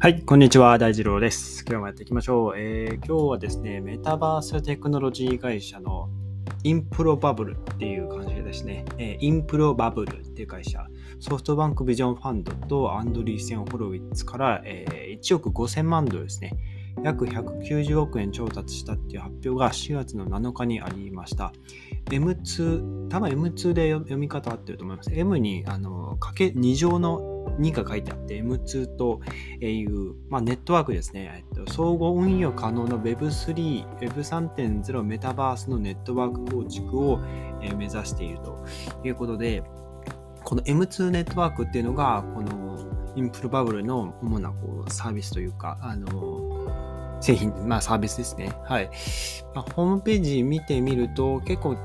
はい、こんにちは、大二郎です。今日もやっていきましょう。えー今日はですね、メタバーステクノロジー会社のインプロバブルっていう会社ですね。えーインプロバブルっていう会社、ソフトバンクビジョンファンドとアンドリーセン・ホロウィッツから、えー1億5000万ドルですね。約190億円調達したっていう発表が4月の7日にありました。M2、多分 M2 で読み方合ってると思います。M に、あの、かけ2乗の2が書いてあって M2 という、まあ、ネットワークですね、えっと、総合運用可能な Web3、Web3.0 メタバースのネットワーク構築を、えー目指しているということで、この M2 ネットワークっていうのが、このインプルバブルの主なこうサービスというか、あの製品、まあサービスですね。はい。まあ、ホームページ見てみると、結構、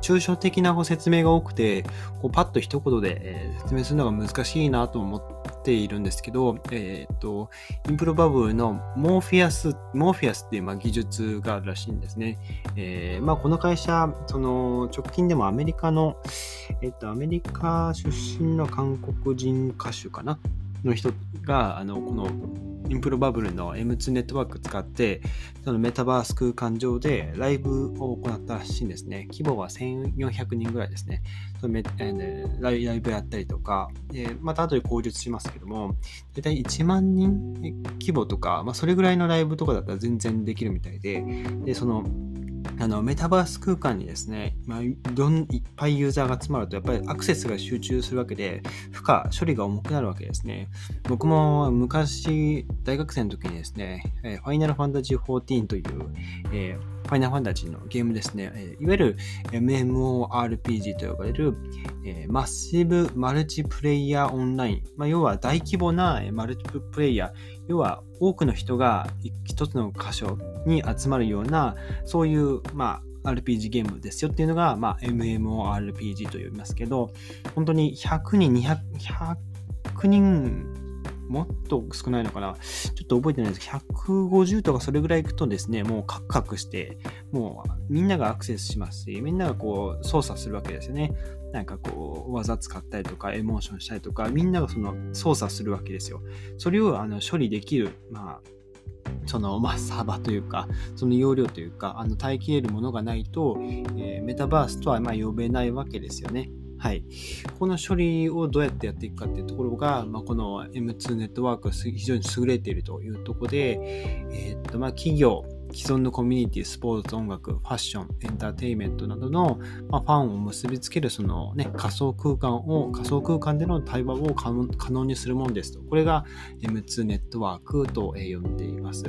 抽象的なご説明が多くて、こうパッと一言で、説明するのが難しいなと思っているんですけど、えーっと、インプロバブルのモーフィアス、モーフィアスっていうまあ技術があるらしいんですね。えーまあ、この会社、その直近でもアメリカの、えっと、アメリカ出身の韓国人歌手かな？の人が、あの、このインプロバブルの M2 ネットワークを使って、そのメタバース空間上でライブを行ったらしいんですね。規模は1400人ぐらいですね。そのえライブやったりとか、えまた後で口述しますけども、大体1万人規模とか、まあ、それぐらいのライブとかだったら全然できるみたいで、で、その、あのメタバース空間にですね、まあ、どんいっぱいユーザーが集まるとやっぱりアクセスが集中するわけで負荷処理が重くなるわけですね。僕も昔大学生の時にですねえーファイナルファンタジー14という、えーファイナルファンタジーのゲームですね、えいわゆる MMORPG と呼ばれる、えマッシブマルチプレイヤーオンライン、まあ、要は大規模なマルチプレイヤー。要は多くの人が一つの箇所に集まるようなそういう、まあ、RPG ゲームですよっていうのが、まあ、MMORPG と呼びますけど本当に100人200 100人もっと少ないのかな？ちょっと覚えてないですけど、150とかそれぐらい行くとですね、もうカクカクして、もうみんながアクセスしますし、みんながこう操作するわけですよね。なんかこう、技使ったりとか、エモーションしたりとか、みんながその操作するわけですよ。それをあの処理できる、まあ、その、まあ、サーバーというか、その容量というか、あの耐えきれるものがないと、えーメタバースとはま呼べないわけですよね。はい。この処理をどうやってやっていくかっていうところが、まあ、この M2 ネットワークが非常に優れているというところで、えーっと、まあ、企業、既存のコミュニティ、スポーツ、音楽、ファッション、エンターテインメントなどの、まあ、ファンを結びつけるその、ね、仮想空間を、仮想空間での対話を可能にするものですと。これが M2 ネットワークと呼んでいます。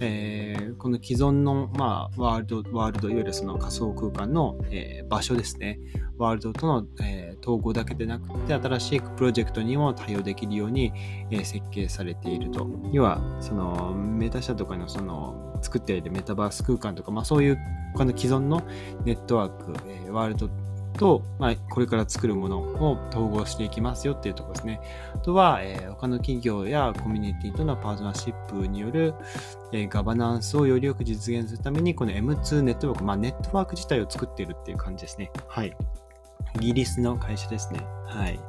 えーこの既存の、まあ、ワールド、ワールド、いわゆるその仮想空間の、えー場所ですね。ワールドとの、えー統合だけでなくて、新しいプロジェクトにも対応できるように、え設計されていると。要は、そのメタ社とかのその作っメタバース空間とか、まあそういう他の既存のネットワーク、えーワールドと、まあ、これから作るものを統合していきますよっていうところですね。あとは、えー他の企業やコミュニティとのパートナーシップによる、えーガバナンスをよりよく実現するために、この M2 ネットワーク、まあ、ネットワーク自体を作っているっていう感じですね。はい。イギリスの会社ですね。はい。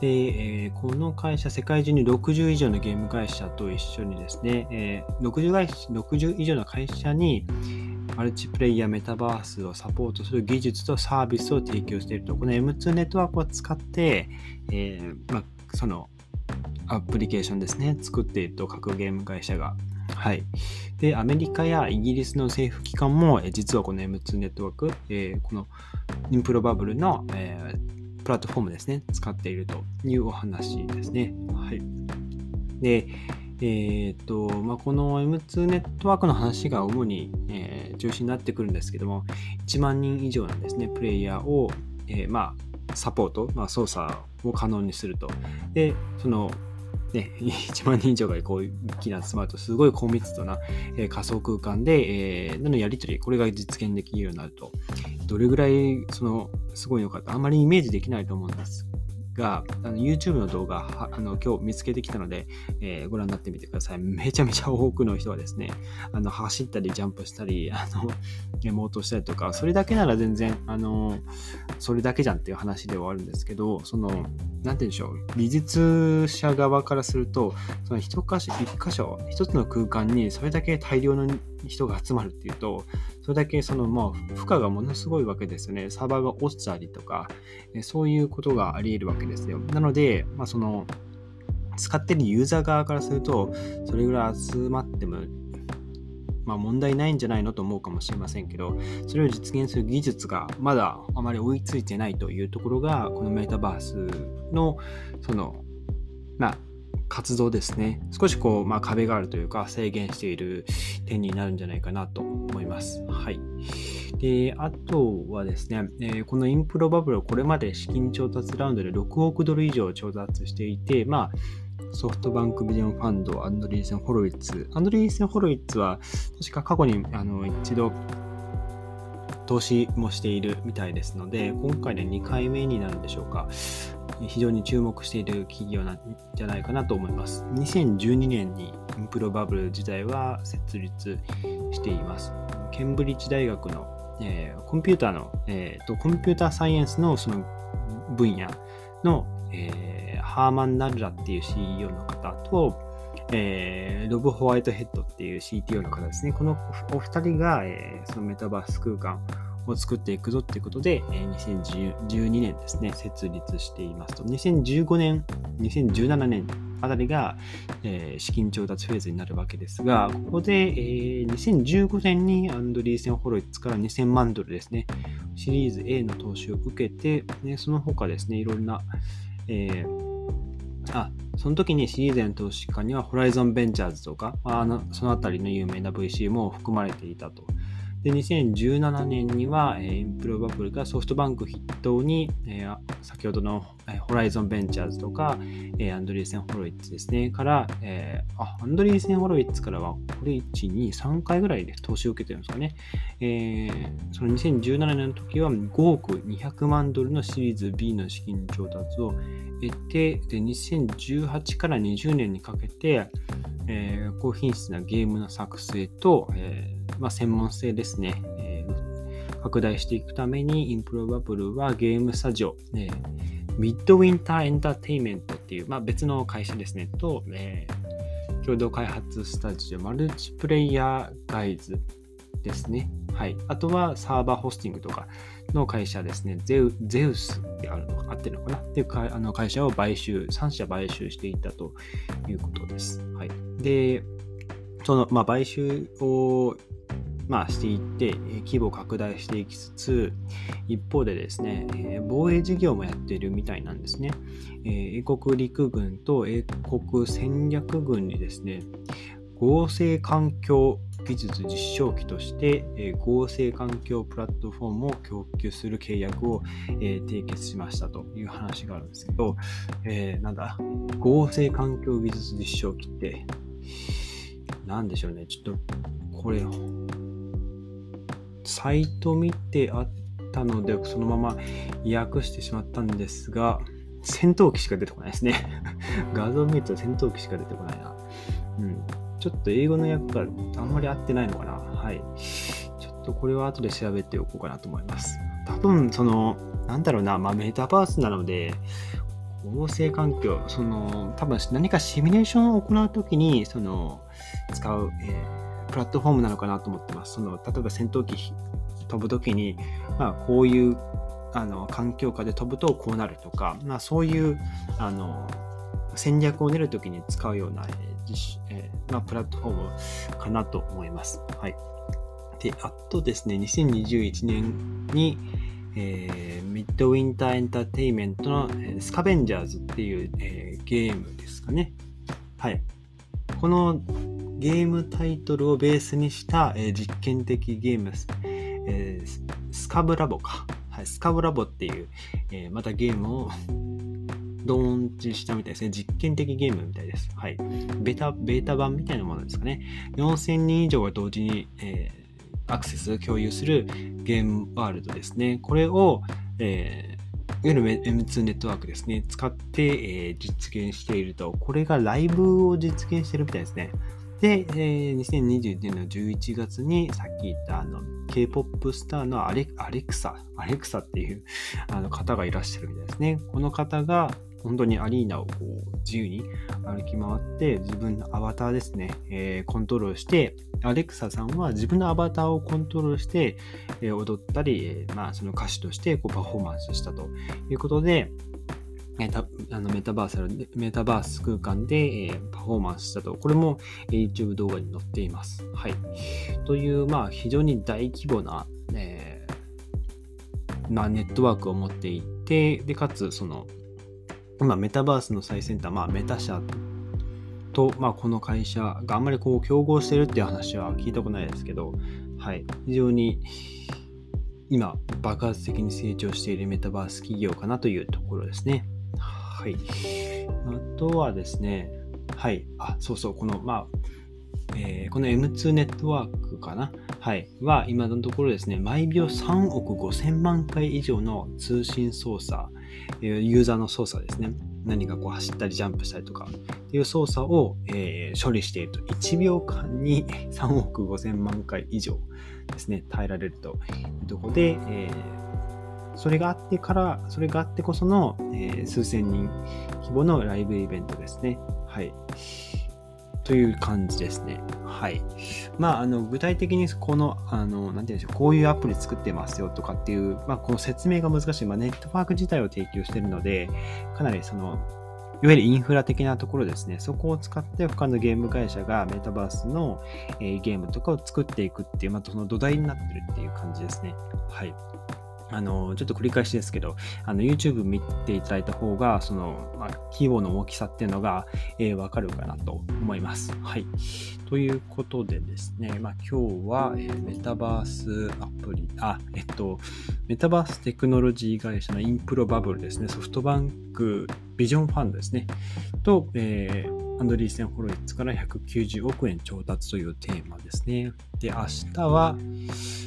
で、えーこの会社、世界中に60以上のゲーム会社と一緒にですね、えー 60, 会60以上の会社にマルチプレイヤーメタバースをサポートする技術とサービスを提供していると。この M2 ネットワークを使って、えーま、そのアプリケーションですね、作っていると各ゲーム会社が。はい。で、アメリカやイギリスの政府機関も、え実はこの M2 ネットワーク、えーこのインプロバブルの、えープラットフォームですね、使っているというお話ですね。はい。で、えーっと、まあ、この M2 ネットワークの話が主に、えー中心になってくるんですけども、1万人以上のですね、プレイヤーを、えーまあ、サポート、まあ、操作を可能にすると。で、その、ね、1万人以上がこう一気に集まると、すごい高密度な、えー仮想空間で、えーのやり取り、これが実現できるようになると。どれぐらい、その、すごいのかって、あんまりイメージできないと思うんですが、あの YouTube の動画あの今日見つけてきたので、えー、ご覧になってみてください。めちゃめちゃ多くの人はですね、あの走ったりジャンプしたり、あの、モートしたりとか、それだけなら全然、あの、それだけじゃんっていう話ではあるんですけど、その、なんて言うんでしょう、美術者側からすると、その一箇所、一箇所、一つの空間にそれだけ大量の人が集まるっていうと、それだけその、まあ、負荷がものすごいわけですよね。サーバーが落ちたりとか、そういうことがあり得るわけですよ。なので、まあ、その、使ってるユーザー側からすると、それぐらい集まっても、まあ、問題ないんじゃないのと思うかもしれませんけど、それを実現する技術がまだあまり追いついてないというところが、このメタバースの、その、まあ、活動ですね、少しこう、まあ、壁があるというか、制限している点になるんじゃないかなと思います。はい。で、あとはですね、えー、このインプロバブルはこれまで資金調達ラウンドで6億ドル以上調達していて、まあ、ソフトバンクビジョンファンド、アンドリーセン・ホロウィッツ。アンドリーセン・ホロウィッツは、確か過去にあの一度投資もしているみたいですので、今回で2回目になるんでしょうか。非常に注目している企業なんじゃないかなと思います。2012年にインプロバブル自体は設立しています。ケンブリッジ大学の、えー、コンピューターの、えーと、コンピューターサイエンスのその分野の、えー、ハーマン・ナルラっていう CEO の方と、えー、ロブ・ホワイトヘッドっていう CTO の方ですね。このお二人が、えー、そのメタバース空間を作っていくぞっていうことで、2012年ですね、設立していますと。2015年、2017年あたりが、え、資金調達フェーズになるわけですが、ここで、えー、2015年にアンドリーセン・ホロイッツから2000万ドルですね、シリーズ A の投資を受けて、ね、その他ですね、いろんな、えー、あ、その時にシリーズ A の投資家にはホライゾンベンチャーズとか、あのそのあたりの有名な VC も含まれていたと。で、2017年には、えー、インプロバブルがソフトバンク筆頭に、えー、先ほどの、えー、ホライゾンベンチャーズとか、えー、アンドリーセン・ホロイッツですね、から、えー、あ、アンドリーセン・ホロイッツからは、これ1、2、3回ぐらいで投資を受けてるんですかね。えー、その2017年の時は5億200万ドルのシリーズ B の資金調達を得て、で、2018から20年にかけて、えー、高品質なゲームの作成と、えーまあ、専門性ですね、えー、拡大していくために、インプロバブルはゲームスタジオ、えー、ミッドウィンターエンターテインメントっていう、まあ、別の会社ですね、と、えー、共同開発スタジオ、マルチプレイヤーガイズですね。はい。あとはサーバーホスティングとかの会社ですね。ゼウゼウスってあるのか、合ってるのかなっていうかあの会社を買収、3社買収していたということです。はい。で、その、まあ、買収をまあ、していって、規模を拡大していきつつ、一方でですね、防衛事業もやっているみたいなんですね。英国陸軍と英国戦略軍にですね、合成環境技術実証機として、合成環境プラットフォームを供給する契約を、締結しましたという話があるんですけど、えー、なんだ、合成環境技術実証機って、なんでしょうね、ちょっと、これ、サイト見てあったので、そのまま訳してしまったんですが、戦闘機しか出てこないですね画像見ると戦闘機しか出てこないな。うん。ちょっと英語の訳があんまり合ってないのかな。はい。ちょっとこれは後で調べておこうかなと思います。多分、その、なんだろうな、まあ、メタバースなので、合成環境、その、多分何かシミュレーションを行うときに、その、使う、えープラットフォームなのかなと思ってます。その例えば戦闘機飛ぶときに、まあ、こういうあの環境下で飛ぶとこうなるとか、まあ、そういうあの戦略を練るときに使うような、えーえー、まあ、プラットフォームかなと思います。はい、であとですね、2021年に、えー、ミッドウィンターエンターテイメントの、スカベンジャーズっていう、えー、ゲームですかね。はい。このゲームタイトルをベースにした、えー、実験的ゲームス、えー、スカブラボか。はい、スカブラボっていう、えー、またゲームをドーンチしたみたいですね。実験的ゲームみたいです。はい。ベータ、ベータ版みたいなものですかね。4000人以上が同時に、え、アクセス、共有するゲームワールドですね。これを、えーゆる M2 ネットワークですね、使って、えー、実現していると、これがライブを実現してるみたいですね。で、えー、2022年の11月にさっき言ったあの K-POP スターのアレアレクサ、アレクサっていうあの方がいらっしゃるみたいですね。この方が本当にアリーナをこう自由に歩き回って自分のアバターですね、えー、コントロールして、アレクサさんは自分のアバターをコントロールして、えー、踊ったり、えー、まあ、その歌手としてこうパフォーマンスしたということで、メタバースメタバース空間で、えー、パフォーマンスしたと。これも YouTube 動画に載っています。はい。という、まあ、非常に大規模な、えー、まあ、ネットワークを持っていて、で、かつ、その、今、メタバースの最先端、まあ、メタ社と、まあ、この会社があんまりこう競合してるっていう話は聞いたことないですけど、はい、非常に今爆発的に成長しているメタバース企業かなというところですね。はい。あとはですね、はい。あ、そうそう、この、まあ、えー、この M2 ネットワークかな？はい。は、今のところですね、毎秒3億5000万回以上の通信操作、ユーザーの操作ですね。何かこう走ったりジャンプしたりとかっていう操作を、えー、処理していると1秒間に 3億5000万回以上ですね、耐えられるというとこで、え、それがあってから、それがあってこその、え、数千人規模のライブイベントですね。はい。という感じですね。はい。まあ、あの、具体的にこの、あの、なんて言うんでしょう、こういうアプリ作ってますよとかっていう、まあ、この説明が難しい、まあ、ネットワーク自体を提供しているので、かなりその、いわゆるインフラ的なところですね。そこを使って他のゲーム会社がメタバースの、えー、ゲームとかを作っていくっていう、またその土台になってるっていう感じですね。はい。あの、ちょっと繰り返しですけど、あの、YouTube 見ていただいた方が、その、まあ、規模の大きさっていうのが、えー、わかるかなと思います。はい。ということでですね、まあ、今日は、えー、メタバースアプリ、あ、えっと、メタバーステクノロジー会社のインプロバブルですね、ソフトバンクビジョンファンドですね、と、えー、アンドリーセン・ホロウィッツから190億円調達というテーマですね。で、明日は、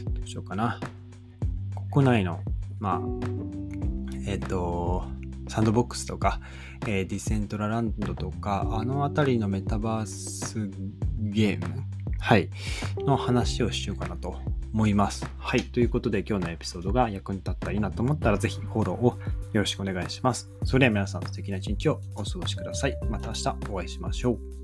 どうしようかな。国内の、まあ、えっ、ー、と、サンドボックスとか、えー、ディセントラランドとか、あの辺りのメタバースゲーム、はい、の話をしようかなと思います。はい。ということで今日のエピソードが役に立ったらいいなと思ったらぜひフォローをよろしくお願いします。それでは皆さん素敵な一日をお過ごしください。また明日お会いしましょう。